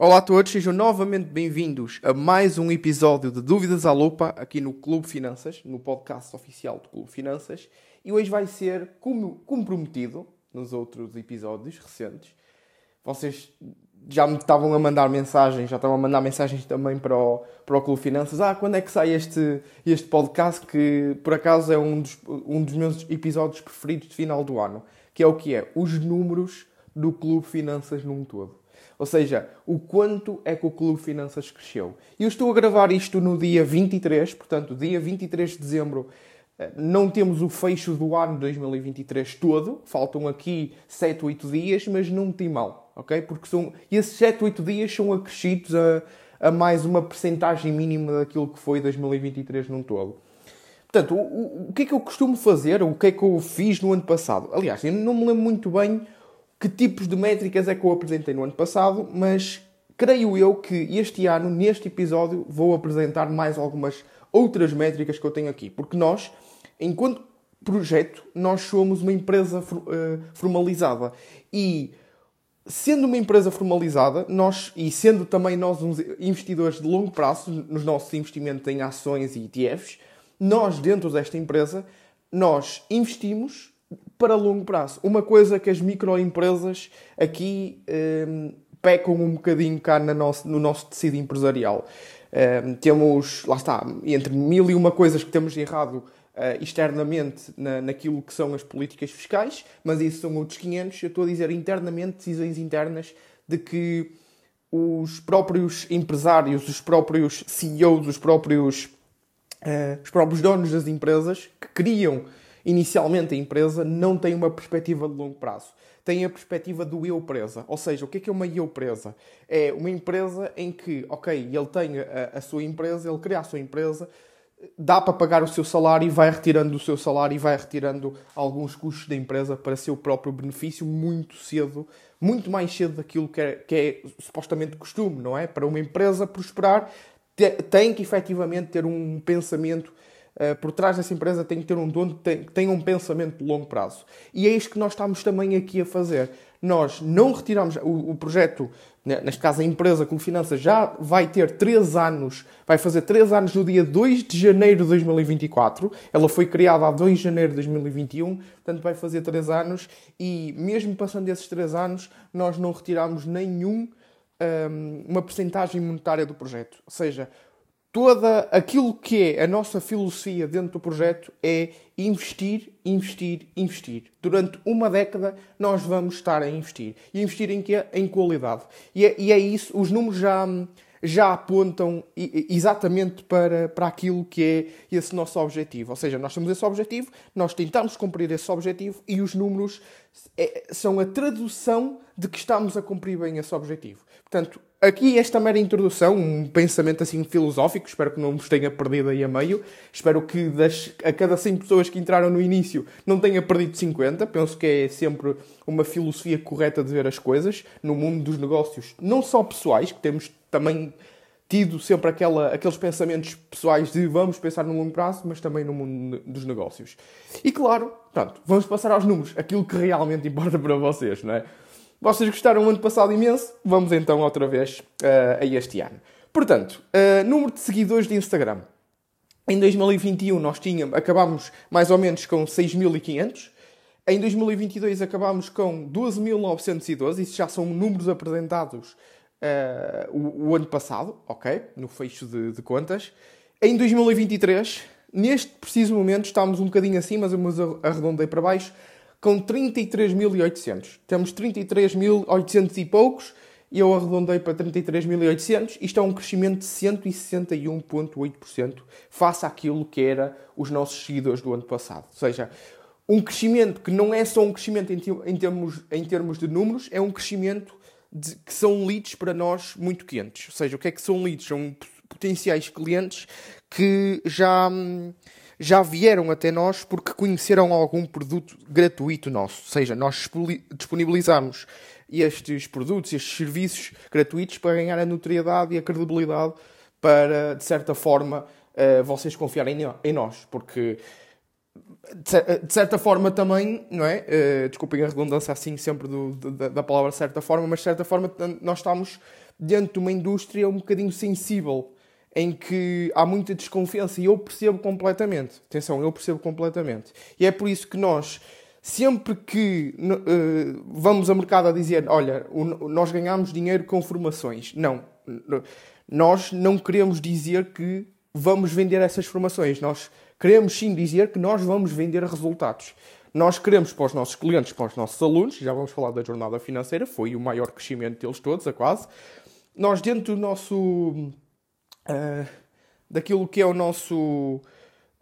Olá a todos, sejam novamente bem-vindos a mais um episódio de Dúvidas à Lupa aqui no Clube Finanças, no podcast oficial do Clube Finanças. E hoje vai ser, como, como prometido nos outros episódios recentes, vocês já me estavam a mandar mensagens, já estavam a mandar mensagens também para o, para o Clube Finanças. Ah, quando é que sai este, este podcast que por acaso é um dos, um dos meus episódios preferidos de final do ano? Que é o que é? Os números do Clube Finanças num todo. Ou seja, o quanto é que o Clube Finanças cresceu. E eu estou a gravar isto no dia 23, portanto, dia 23 de dezembro. Eh, não temos o fecho do ano 2023 todo, faltam aqui 7, 8 dias, mas não tem mal, ok? Porque são, esses 7, 8 dias são acrescidos a, a mais uma percentagem mínima daquilo que foi 2023 num todo. Portanto, o, o, o que é que eu costumo fazer, o que é que eu fiz no ano passado? Aliás, eu não me lembro muito bem que tipos de métricas é que eu apresentei no ano passado, mas creio eu que este ano, neste episódio, vou apresentar mais algumas outras métricas que eu tenho aqui. Porque nós, enquanto projeto, nós somos uma empresa uh, formalizada. E sendo uma empresa formalizada, nós, e sendo também nós uns investidores de longo prazo nos nossos investimentos em ações e ETFs, nós, dentro desta empresa, nós investimos para longo prazo. Uma coisa que as microempresas aqui um, pecam um bocadinho cá no nosso, no nosso tecido empresarial. Um, temos, lá está, entre mil e uma coisas que temos de errado uh, externamente na, naquilo que são as políticas fiscais, mas isso são outros 500. Eu estou a dizer internamente, decisões internas de que os próprios empresários, os próprios CEOs, os próprios, uh, os próprios donos das empresas que criam inicialmente a empresa não tem uma perspectiva de longo prazo. Tem a perspectiva do eu presa. Ou seja, o que é que é uma eu presa? É uma empresa em que, ok, ele tem a, a sua empresa, ele cria a sua empresa, dá para pagar o seu salário e vai retirando o seu salário e vai retirando alguns custos da empresa para seu próprio benefício muito cedo, muito mais cedo daquilo que é, que é supostamente costume, não é? Para uma empresa prosperar, tem que efetivamente ter um pensamento por trás dessa empresa tem que ter um dono que tenha um pensamento de longo prazo. E é isto que nós estamos também aqui a fazer. Nós não retiramos o, o projeto, né, neste caso a empresa com finanças, já vai ter 3 anos, vai fazer 3 anos no dia 2 de janeiro de 2024. Ela foi criada a 2 de janeiro de 2021, portanto vai fazer 3 anos e mesmo passando esses 3 anos, nós não retiramos nenhum um, uma percentagem monetária do projeto. Ou seja, toda aquilo que é a nossa filosofia dentro do projeto é investir, investir, investir. Durante uma década nós vamos estar a investir. E investir em quê? Em qualidade. E é, e é isso, os números já, já apontam exatamente para, para aquilo que é esse nosso objetivo. Ou seja, nós temos esse objetivo, nós tentamos cumprir esse objetivo e os números é, são a tradução de que estamos a cumprir bem esse objetivo. Portanto, aqui esta mera introdução, um pensamento assim filosófico, espero que não vos tenha perdido aí a meio. Espero que das, a cada 100 pessoas que entraram no início não tenha perdido 50. Penso que é sempre uma filosofia correta de ver as coisas no mundo dos negócios, não só pessoais, que temos também tido sempre aquela, aqueles pensamentos pessoais de vamos pensar no longo prazo, mas também no mundo dos negócios. E claro, pronto, vamos passar aos números, aquilo que realmente importa para vocês, não é? Vocês gostaram o ano passado imenso, vamos então outra vez uh, a este ano. Portanto, uh, número de seguidores de Instagram. Em 2021 nós tínhamos, acabámos mais ou menos com 6.500. Em 2022 acabámos com 12.912. Isso já são números apresentados uh, o, o, ano passado, ok? No fecho de, de, contas. Em 2023, neste preciso momento, estamos um bocadinho acima, mas arredondei para baixo, com 33.800. Temos 33.800 e poucos e eu arredondei para 33.800. Isto é um crescimento de 161,8% face àquilo que era os nossos seguidores do ano passado. Ou seja, um crescimento que não é só um crescimento em, termos, em termos de números, é um crescimento de, que são leads para nós muito quentes. Ou seja, o que é que são leads? São potenciais clientes que já, já vieram até nós porque conheceram algum produto gratuito nosso. Ou seja, nós disponibilizamos estes produtos, estes serviços gratuitos para ganhar a notoriedade e a credibilidade para, de certa forma, eh, vocês confiarem em nós. Porque de certa forma também, não é? Uh, desculpem a redundância assim sempre do, da, da, palavra certa forma, mas de certa forma nós estamos dentro de uma indústria um bocadinho sensível, em que há muita desconfiança e eu percebo completamente. Atenção, eu percebo completamente. E é por isso que nós, sempre que uh, vamos a mercado a dizer, olha, o, nós ganhamos dinheiro com formações. Não. Nós não queremos dizer que vamos vender essas formações. Nós queremos sim dizer que nós vamos vender resultados. Nós queremos para os nossos clientes, para os nossos alunos, já vamos falar da jornada financeira, foi o maior crescimento deles todos, a quase. Nós, dentro do nosso. Uh, daquilo que é o nosso.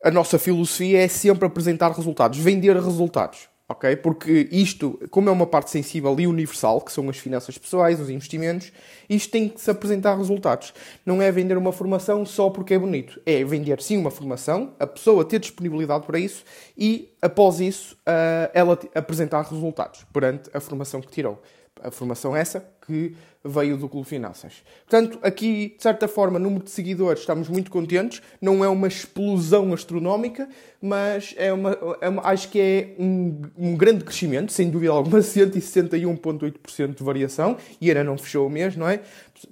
a nossa filosofia, é sempre apresentar resultados, vender resultados ok? Porque isto, como é uma parte sensível e universal, que são as finanças pessoais, os investimentos, isto tem que se apresentar resultados. Não é vender uma formação só porque é bonito. É vender sim uma formação, a pessoa ter disponibilidade para isso e, após isso, uh, ela apresentar resultados perante a formação que tirou. A formação essa que veio do Clube Finanças. Portanto, aqui, de certa forma, número de seguidores, estamos muito contentes. Não é uma explosão astronómica, mas é uma, é uma acho que é um, um, grande crescimento, sem dúvida alguma, 161,8% de variação, e ainda não fechou o mês, não é?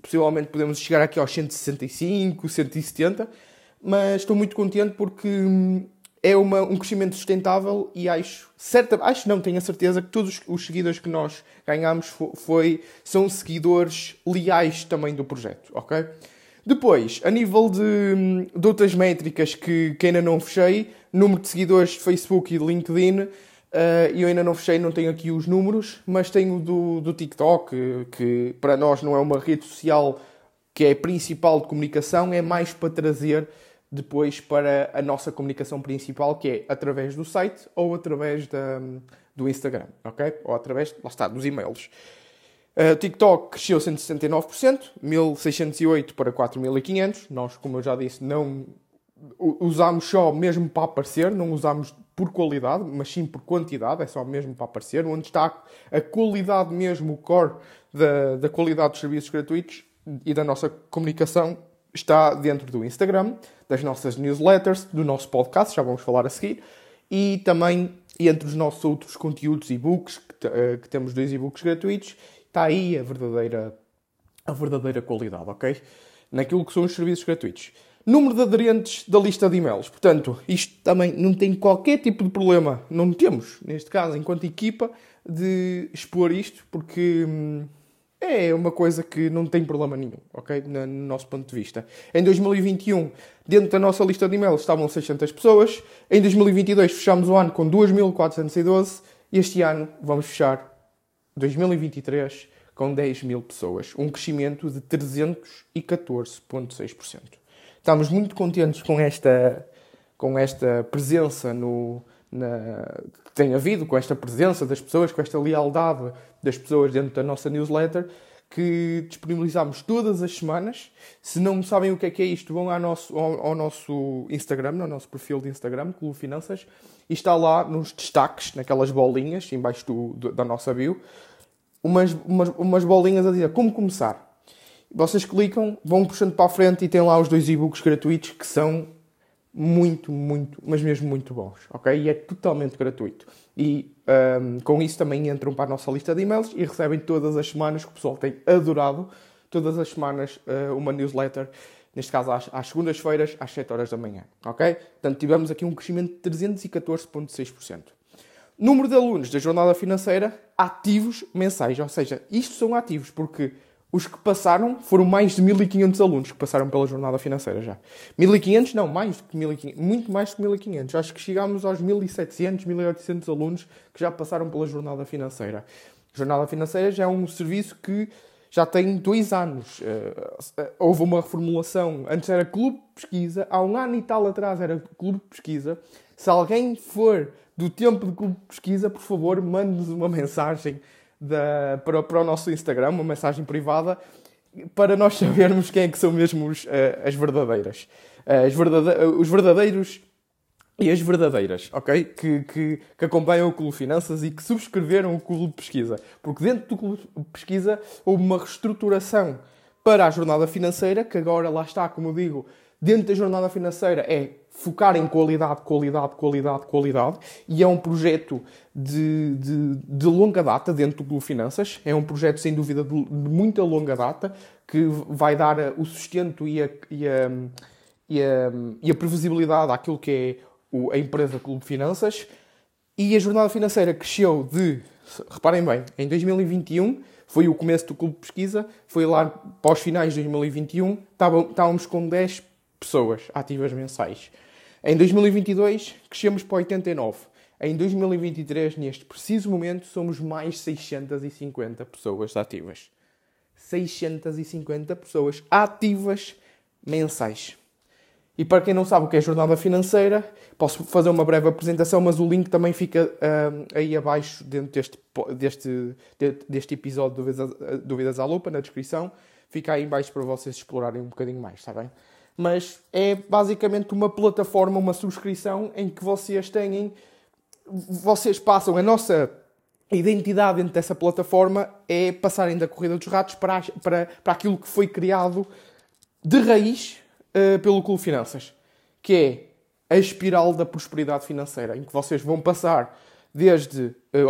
Possivelmente podemos chegar aqui aos 165, 170, mas estou muito contente porque hum, é uma, um crescimento sustentável e acho, certa, acho não, tenho a certeza que todos os seguidores que nós ganhamos foi, são seguidores leais também do projeto, ok? Depois, a nível de, de outras métricas que, que ainda não fechei, número de seguidores de Facebook e de LinkedIn, uh, eu ainda não fechei, não tenho aqui os números, mas tenho do, do TikTok, que para nós não é uma rede social que é principal de comunicação, é mais para trazer depois para a nossa comunicação principal, que é através do site ou através da, do Instagram, ok? Ou através, lá está, dos e-mails. Uh, TikTok cresceu 169%, 1.608 para 4.500. Nós, como eu já disse, não usamos só mesmo para aparecer, não usamos por qualidade, mas sim por quantidade, é só mesmo para aparecer. Onde está a qualidade mesmo, o core da, da qualidade dos serviços gratuitos e da nossa comunicação está dentro do Instagram, das nossas newsletters, do nosso podcast, já vamos falar a seguir, e também entre os nossos outros conteúdos e-books, que, uh, que temos dois e-books gratuitos, está aí a verdadeira, a verdadeira qualidade, ok? Naquilo que são os serviços gratuitos. Número de aderentes da lista de e-mails. Portanto, isto também não tem qualquer tipo de problema. Não temos, neste caso, enquanto equipa, de expor isto, porque. Hum, é uma coisa que não tem problema nenhum, ok? No nosso ponto de vista. Em 2021, dentro da nossa lista de e-mails estavam 600 pessoas. Em 2022 fechámos o ano com 2.412 e este ano vamos fechar 2023 com 10 mil pessoas. Um crescimento de 314,6%. Estamos muito contentes com esta, com esta presença no, na, que tem havido, com esta presença das pessoas, com esta lealdade das pessoas dentro da nossa newsletter, que disponibilizamos todas as semanas. Se não sabem o que é que é isto, vão ao nosso, ao, ao nosso Instagram, ao nosso perfil de Instagram, Clube Finanças, e está lá nos destaques, naquelas bolinhas, embaixo do, do, da nossa bio, umas, umas, umas bolinhas a dizer como começar. Vocês clicam, vão puxando para a frente e tem lá os dois e-books gratuitos que são muito, muito, mas mesmo muito bons, ok? E é totalmente gratuito. E um, com isso também entram para a nossa lista de e-mails e recebem todas as semanas, que o pessoal tem adorado, todas as semanas uh, uma newsletter, neste caso às, às segundas-feiras, às 7 horas da manhã, ok? Portanto, tivemos aqui um crescimento de 314,6%. Número de alunos da jornada financeira ativos mensais, ou seja, isto são ativos, porque os que passaram foram mais de 1500 alunos que passaram pela jornada financeira já. 1500 não, mais que 1500, muito mais que 1500. Acho que chegámos aos 1700, 1800 alunos que já passaram pela jornada financeira. A jornada financeira já é um serviço que já tem dois anos. Uh, houve uma reformulação. Antes era clube de pesquisa, há um ano e tal atrás era clube de pesquisa. Se alguém for do tempo de clube de pesquisa, por favor, mande-nos uma mensagem da, para, para o nosso Instagram, uma mensagem privada, para nós sabermos quem é que são mesmo os, uh, as verdadeiras. Uh, verdade os verdadeiros e as verdadeiras, ok? Que, que, que, acompanham o Clube Finanças e que subscreveram o Clube Pesquisa. Porque dentro do Clube Pesquisa houve uma reestruturação para a jornada financeira, que agora lá está, como digo, dentro da jornada financeira é focar em qualidade, qualidade, qualidade, qualidade. E é um projeto de, de, de longa data dentro do Clube Finanças. É um projeto, sem dúvida, de, de muita longa data, que vai dar o sustento e a, e a, e a, e a previsibilidade àquilo que é a empresa Clube Finanças. E a jornada financeira cresceu de, reparem bem, em 2021 foi o começo do Clube Pesquisa, foi lá os finais de 2021, estávamos com 10 pessoas ativas mensais. Em 2022 crescemos para 89. Em 2023, neste preciso momento, somos mais 650 pessoas ativas. 650 pessoas ativas mensais. E para quem não sabe o que é jornada financeira, posso fazer uma breve apresentação, mas o link também fica uh, aí abaixo dentro deste, deste, deste episódio do Dúvidas, Dúvidas à Lupa, na descrição. Fica aí embaixo para vocês explorarem um bocadinho mais, está bem? Mas é basicamente uma plataforma, uma subscrição em que vocês têm, vocês passam a nossa identidade dentro dessa plataforma é passarem da corrida dos ratos para, para, para aquilo que foi criado de raiz uh, pelo Clube Finanças, que é a espiral da prosperidade financeira, em que vocês vão passar desde uh,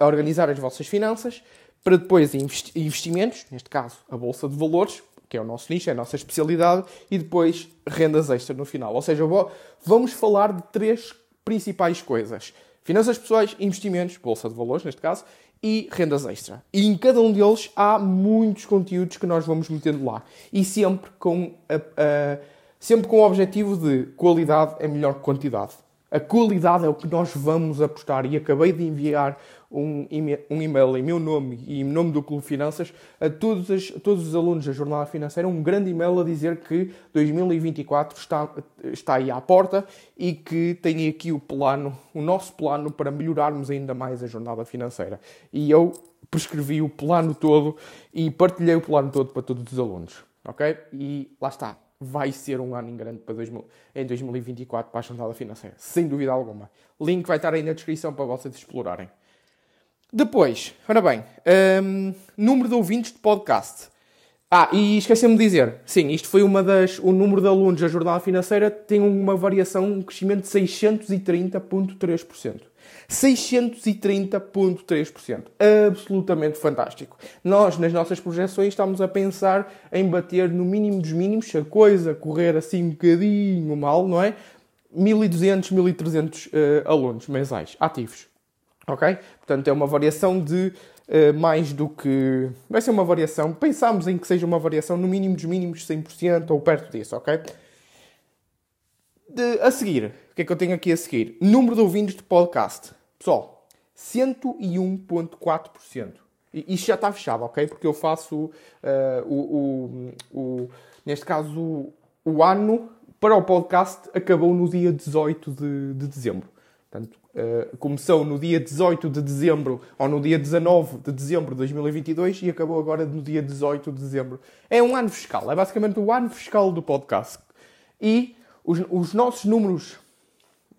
organizar as vossas finanças para depois investimentos, neste caso a Bolsa de Valores, que é o nosso nicho, é a nossa especialidade, e depois rendas extras no final. Ou seja, vamos falar de três principais coisas: finanças pessoais, investimentos, Bolsa de Valores, neste caso, e rendas extra. E em cada um deles há muitos conteúdos que nós vamos metendo lá. E sempre com, a, a, sempre com o objetivo de qualidade é melhor que quantidade. A qualidade é o que nós vamos apostar. E acabei de enviar um, um e-mail em meu nome e em nome do Clube Finanças a todos, as, todos os alunos da Jornada Financeira. Um grande e-mail a dizer que 2024 está, está aí à porta e que tem aqui o plano, o nosso plano para melhorarmos ainda mais a Jornada Financeira. E eu prescrevi o plano todo e partilhei o plano todo para todos os alunos. Ok? E lá está vai ser um ano em grande para 2000, em 2024 para a jornada financeira, sem dúvida alguma. Link vai estar aí na descrição para vocês explorarem. Depois, ora bem, um, número de ouvintes de podcast. Ah, e esqueci-me de dizer, sim, isto foi uma das. O número de alunos da jornada financeira tem uma variação, um crescimento de 630,3%. 630,3%. Absolutamente fantástico. Nós, nas nossas projeções, estamos a pensar em bater no mínimo dos mínimos, se a coisa correr assim um bocadinho mal, não é? 1.200, 1.300 uh, alunos mensais ativos. Ok? Portanto, é uma variação de uh, mais do que. Vai ser uma variação. Pensámos em que seja uma variação no mínimo dos mínimos 100% ou perto disso, ok? De, a seguir, o que é que eu tenho aqui a seguir? Número de ouvintes de podcast. Pessoal, 101,4%. Isto já está fechado, ok? Porque eu faço uh, o, o, o, neste caso o, o, ano para o podcast acabou no dia 18 de, de dezembro. Portanto, uh, começou no dia 18 de dezembro ou no dia 19 de dezembro de 2022 e acabou agora no dia 18 de dezembro. É um ano fiscal, é basicamente o ano fiscal do podcast. E os, os nossos números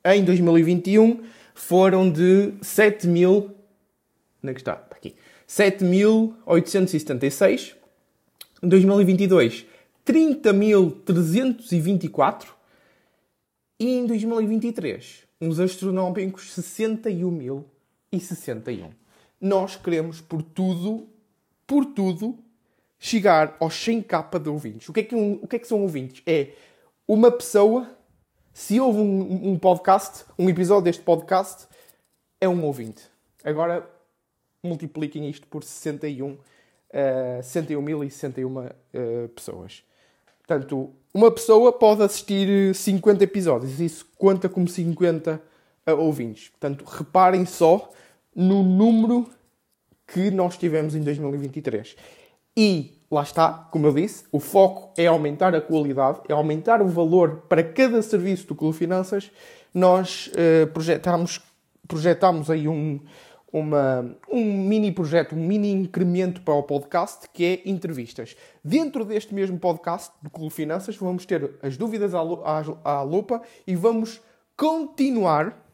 em 2021 foram de 7 mil. Onde é que está? está aqui. 7.876. Em 2022, 30.324. E em 2023, uns astronómicos 61.061. Nós queremos, por tudo, por tudo, chegar aos 100k de ouvintes. O que é que, um, o que, é que são ouvintes? É uma pessoa se houve um, um, podcast, um episódio deste podcast, é um ouvinte. Agora multipliquem isto por 61, uh, 61.061 uh, pessoas. Portanto, uma pessoa pode assistir 50 episódios. Isso conta como 50 uh, ouvintes. Portanto, reparem só no número que nós tivemos em 2023. E lá está, como eu disse, o foco é aumentar a qualidade, é aumentar o valor para cada serviço do Clube Finanças. Nós uh, projetamos, projetamos aí um, uma, um mini projeto, um mini incremento para o podcast, que é entrevistas. Dentro deste mesmo podcast do Clube Finanças, vamos ter as dúvidas à, à, à lupa e vamos continuar.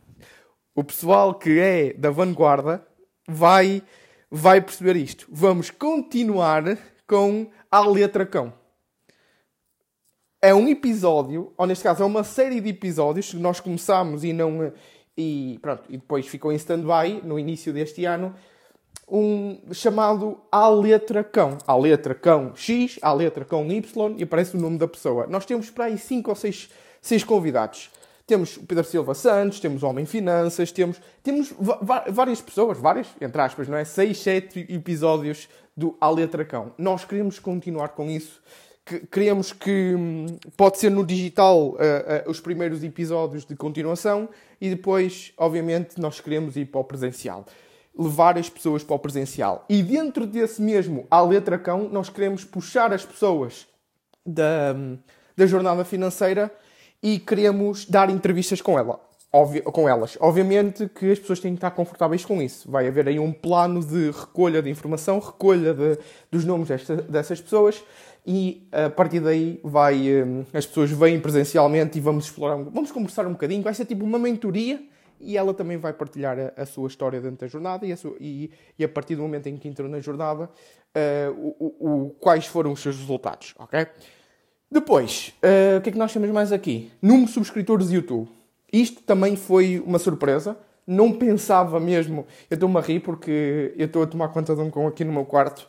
O pessoal que é da vanguarda vai, vai perceber isto. Vamos continuar com a letra cão. É um episódio, ou neste caso é uma série de episódios que nós começámos e não. E, pronto, e depois ficou em stand-by no início deste ano, um chamado A Letra Cão. A letra Cão X, A Letra Cão Y e aparece o nome da pessoa. Nós temos para aí 5 ou 6 convidados. Temos o Pedro Silva Santos, temos o Homem Finanças, temos, temos várias pessoas, várias, entre aspas, não é? 6, 7 episódios do A Letra Cão. Nós queremos continuar com isso. Que, queremos que hum, pode ser no digital uh, uh, os primeiros episódios de continuação e depois, obviamente, nós queremos ir para o presencial levar as pessoas para o presencial. E dentro desse mesmo à letra cão, nós queremos puxar as pessoas da, da jornada financeira e queremos dar entrevistas com ela. com elas. Obviamente que as pessoas têm que estar confortáveis com isso. Vai haver aí um plano de recolha de informação, recolha de, dos nomes desta, dessas pessoas e a partir daí vai, hum, as pessoas vêm presencialmente e vamos explorar, vamos conversar um bocadinho. Vai ser tipo uma mentoria e ela também vai partilhar a, a sua história dentro da jornada e a, sua, e, e a, partir do momento em que entrou na jornada, uh, o, o, quais foram os seus resultados, ok? Depois, uh, o que é que nós temos mais aqui? Número de subscritores de YouTube. Isto também foi uma surpresa. Não pensava mesmo. Eu estou-me a rir porque eu estou a tomar conta de um cão aqui no meu quarto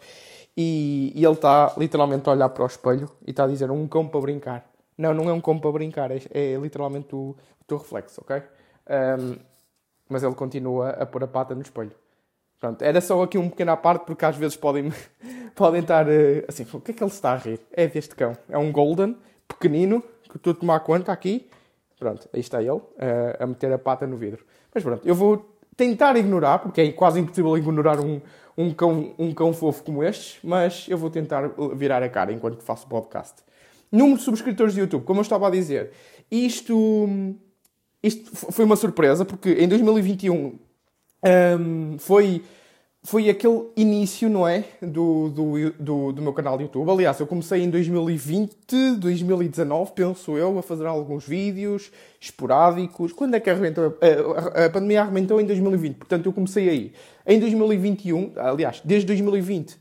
e, e ele está literalmente a olhar para o espelho e está a dizer um cão para brincar. Não, não é um cão para brincar, é, é literalmente o, o teu reflexo, ok? Um, mas ele continua a pôr a pata no espelho. Pronto, era só aqui um pequeno à parte, porque às vezes podem, podem estar uh, assim, o que é que ele está a rir? É deste cão. É um golden, pequenino, que estou a tomar conta aqui. Pronto, aí está ele, uh, a meter a pata no vidro. Mas pronto, eu vou tentar ignorar, porque é quase impossível ignorar um, um, cão, um cão fofo como este, mas eu vou tentar virar a cara enquanto faço podcast. Número de subscritores de YouTube, como eu estava a dizer, isto isto foi uma surpresa, porque em 2021 um, foi, foi aquele início, não é? Do, do, do, do, meu canal de YouTube. Aliás, eu comecei em 2020, 2019, penso eu, a fazer alguns vídeos esporádicos. Quando é que arrebentou? A, a, pandemia arrebentou em 2020, portanto eu comecei aí. Em 2021, aliás, desde 2020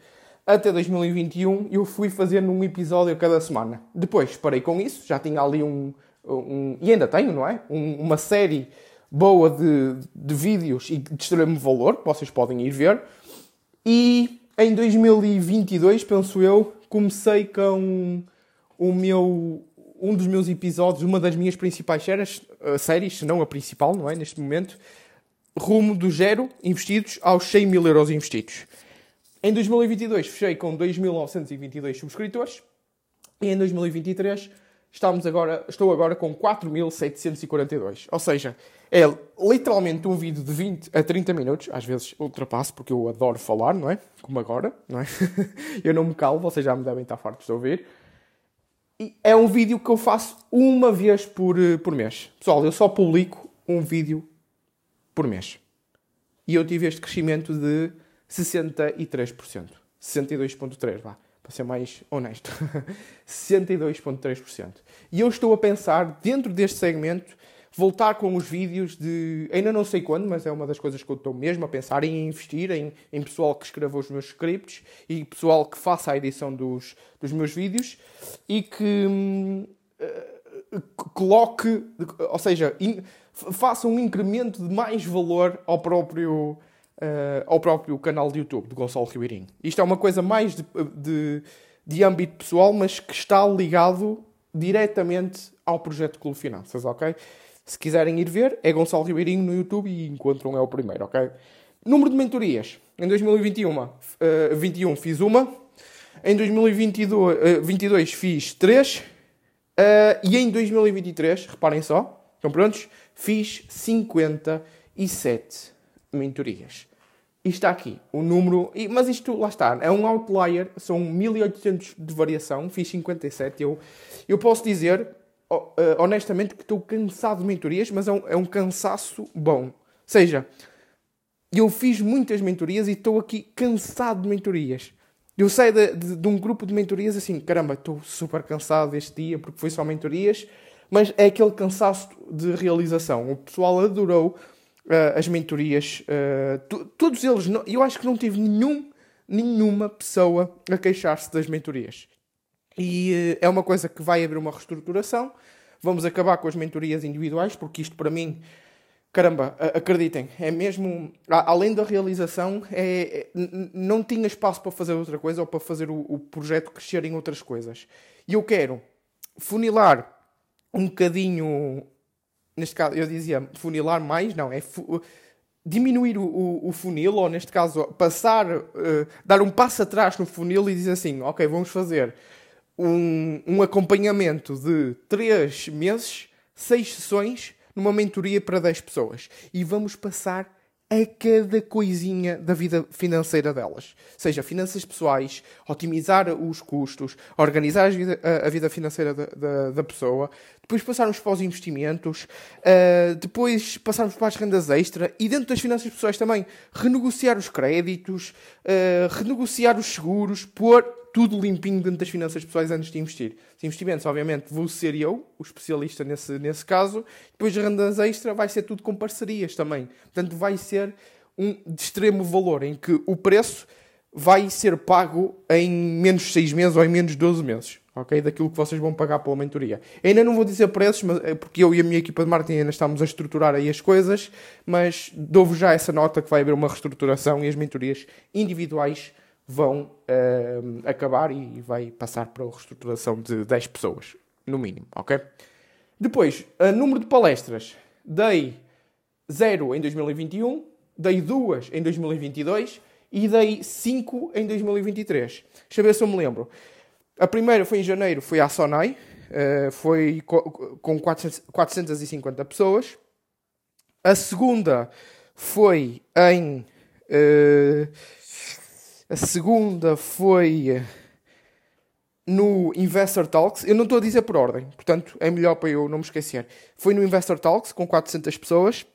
até 2021, eu fui fazendo um episódio cada semana. Depois parei com isso, já tinha ali um, um, e ainda tenho, não é? Um, uma série boa de, de vídeos e de extremo valor, que vocês podem ir ver. E em 2022, penso eu, comecei com o meu, um dos meus episódios, uma das minhas principais séries, uh, séries, se não a principal, não é? Neste momento, rumo do zero investidos aos 100 mil euros investidos. Em 2022 fechei com 2.922 subscritores e em 2023 estamos agora, estou agora com 4.742. Ou seja, é literalmente um vídeo de 20 a 30 minutos. Às vezes ultrapasso porque eu adoro falar, não é? Como agora, não é? eu não me calo, vocês já me devem estar fartos de ouvir. E é um vídeo que eu faço uma vez por, eh, por mês. Pessoal, eu só publico um vídeo por mês. E eu tive este crescimento de 63%. 62,3%, vá para ser mais honesto, 62,3%. E eu estou a pensar, dentro deste segmento, voltar com os vídeos de. Ainda não sei quando, mas é uma das coisas que eu estou mesmo a pensar em investir em, em pessoal que escreva os meus scripts e pessoal que faça a edição dos, dos meus vídeos e que hum, uh, coloque, ou seja, in, faça um incremento de mais valor ao próprio uh, ao próprio canal de YouTube de Gonçalo Ribeirinho. Isto é uma coisa mais de, de, de âmbito pessoal, mas que está ligado diretamente ao projeto Clube Finanças, ok? Se quiserem ir ver, é Gonçalo Ribeirinho no YouTube e encontram é o primeiro, ok? Número de mentorias. Em 2021 uh, 21 fiz uma. Em 2022 uh, 22 fiz três. Uh, e em 2023, reparem só, estão prontos? Fiz 57 mentorias. E está aqui o número, mas isto lá está, é um outlier, são 1800 de variação, fiz 57. Eu, eu posso dizer eh, honestamente que estou cansado de mentorias, mas é um, é um cansaço bom. Ou seja, eu fiz muitas mentorias e estou aqui cansado de mentorias. Eu saio de, de, de, um grupo de mentorias assim, caramba, estou super cansado este dia porque foi só mentorias, mas é aquele cansaço de realização. O pessoal adorou uh, as mentorias, uh, todos eles, não, eu acho que não tive nenhum, nenhuma pessoa a queixar-se das mentorias. E uh, é uma coisa que vai haver uma reestruturação. Vamos acabar com as mentorias individuais, porque isto para mim caramba, acreditem, é mesmo. Além da realização, é, é não tinha espaço para fazer outra coisa ou para fazer o, o, projeto crescer em outras coisas. E eu quero funilar um bocadinho. Neste caso, eu dizia funilar mais, não, é diminuir o, o, o, funil, ou neste caso, passar, uh, dar um passo atrás no funil e dizer assim: ok, vamos fazer um, um acompanhamento de 3 meses, 6 sessões numa mentoria para 10 pessoas. E vamos passar a cada coisinha da vida financeira delas. Seja finanças pessoais, otimizar os custos, organizar a vida, a, vida financeira da, da, da, pessoa, depois passarmos para os investimentos, uh, depois passarmos para as rendas extra e dentro das finanças pessoais também renegociar os créditos, uh, renegociar os seguros, pôr tudo limpinho dentro das finanças pessoais antes de investir. Os investimentos, obviamente, vou ser eu, o especialista nesse, nesse caso. Depois, de rendas extra, vai ser tudo com parcerias também. Portanto, vai ser um de extremo valor, em que o preço vai ser pago em menos 6 meses ou em menos 12 meses. Ok? Daquilo que vocês vão pagar pela mentoria. ainda não vou dizer preços, mas, é porque eu e a minha equipa de marketing ainda estamos a estruturar aí as coisas, mas dou-vos já essa nota que vai haver uma reestruturação e as mentorias individuais vão uh, acabar e vai passar para a reestruturação de 10 pessoas, no mínimo, ok? Depois, a número de palestras. Dei 0 em 2021, dei 2 em 2022 e dei 5 em 2023. Deixa eu ver se eu me lembro. A primeira foi em janeiro, foi à Sonai, uh, foi com 450 pessoas. A segunda foi em... A segunda foi no Investor Talks. Eu não estou a dizer por ordem, portanto é melhor para eu não me esquecer. Foi no Investor Talks com 400 pessoas.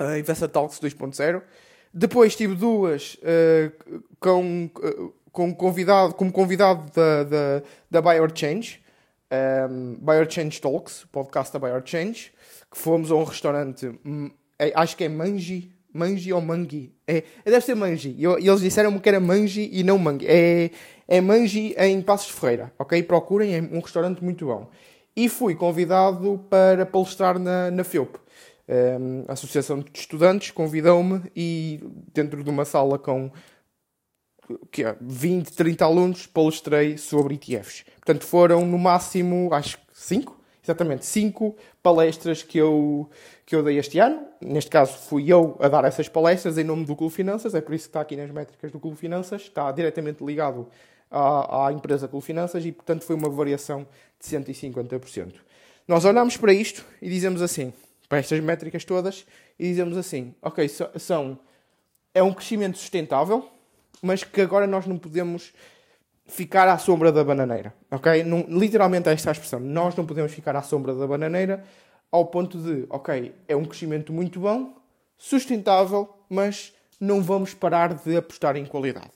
Uh, Investor Talks 2.0. Depois tive duas uh, com, uh, com convidado, como convidado da, da, da Buyer Change. Um, Buyer Change Talks, podcast da Buyer Change. Que fomos a um restaurante, hum, é, acho que é Mangi Mangi ou Mangi? É, deve ser Mangi. E, eles disseram-me que era Mangi e não Mangi. É, é Mangi em Passos Ferreira, ok? Procurem, é um restaurante muito bom. E fui convidado para palestrar na, na FEUP. Um, a Associação de Estudantes convidou-me e dentro de uma sala com que é, 20, 30 alunos palestrei sobre ETFs. Portanto, foram no máximo, acho que 5? exatamente cinco palestras que eu, que eu dei este ano. Neste caso, fui eu a dar essas palestras em nome do Clube Finanças, é por isso que está aqui nas métricas do Clube Finanças, está diretamente ligado à, à empresa Clube Finanças e, portanto, foi uma variação de 150%. Nós olhamos para isto e dizemos assim, para estas métricas todas, e dizemos assim: ok, são, é um crescimento sustentável, mas que agora nós não podemos ficar à sombra da bananeira, ok? Não, literalmente esta é a expressão. Nós não podemos ficar à sombra da bananeira ao ponto de, ok, é um crescimento muito bom, sustentável, mas não vamos parar de apostar em qualidade.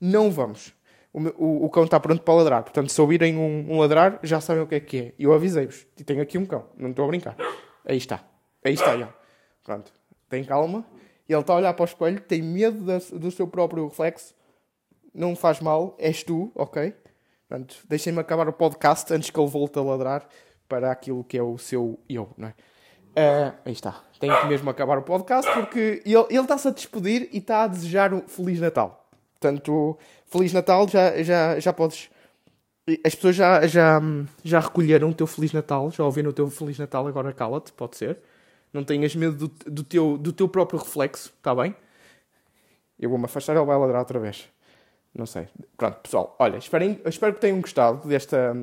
Não vamos. O, o, o cão está pronto para ladrar. Portanto, se ouvirem um, um, ladrar, já sabem o que é que é. Eu avisei-vos. Tenho aqui um cão. Não estou a brincar. Aí está. Aí está, já. Pronto. Tem calma. Ele está a olhar para o espelho, tem medo do seu próprio reflexo não faz mal, és tu, ok? Portanto, deixem-me acabar o podcast antes que ele volte a ladrar para aquilo que é o seu eu, não é? Uh, aí está. Tenho que mesmo acabar o podcast porque ele, está-se a despedir e está a desejar um Feliz Natal. Portanto, Feliz Natal, já, já, já podes. As pessoas já, já, já recolheram o teu Feliz Natal, já ouviram o teu Feliz Natal, agora cala-te, pode ser. Não tenhas medo do, do, teu, do teu próprio reflexo, está bem? Eu vou-me afastar, ele vai ladrar outra vez. Não sei. Pronto, pessoal, olha, esperem, espero que tenham gostado desta,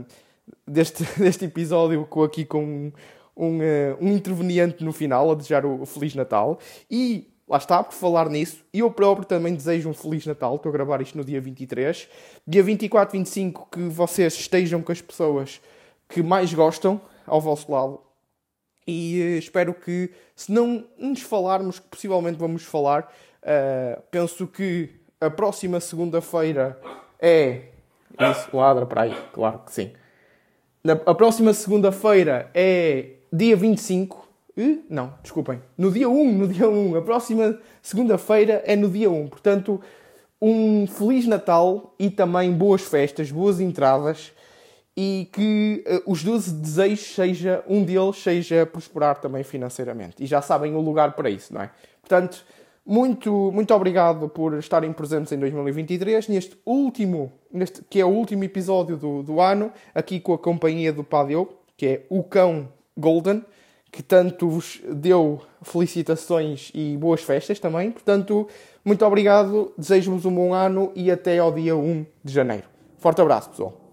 deste, deste episódio com, aqui com um, uh, um interveniente no final a desejar o, Feliz Natal. E lá está, por falar nisso, eu próprio também desejo um Feliz Natal. Estou a gravar isto no dia 23. Dia 24, 25, que vocês estejam com as pessoas que mais gostam ao vosso lado. E uh, espero que, se não nos falarmos, que possivelmente vamos falar, uh, penso que a próxima segunda-feira é. Isso, ladra para aí, claro que sim. A próxima segunda-feira é dia 25. Uh, não, desculpem. No dia 1, no dia 1. A próxima segunda-feira é no dia 1. Portanto, um Feliz Natal e também boas festas, boas entradas. e que uh, os 12 desejos seja um deles seja prosperar também financeiramente. E já sabem o lugar para isso, não é? Portanto, muito, muito obrigado por estarem presentes em 2023, neste último, neste, que é o último episódio do, do ano, aqui com a companhia do Padeu, que é o Cão Golden, que tanto vos deu felicitações e boas festas também. Portanto, muito obrigado, desejo-vos um bom ano e até ao dia 1 de janeiro. Forte abraço, pessoal.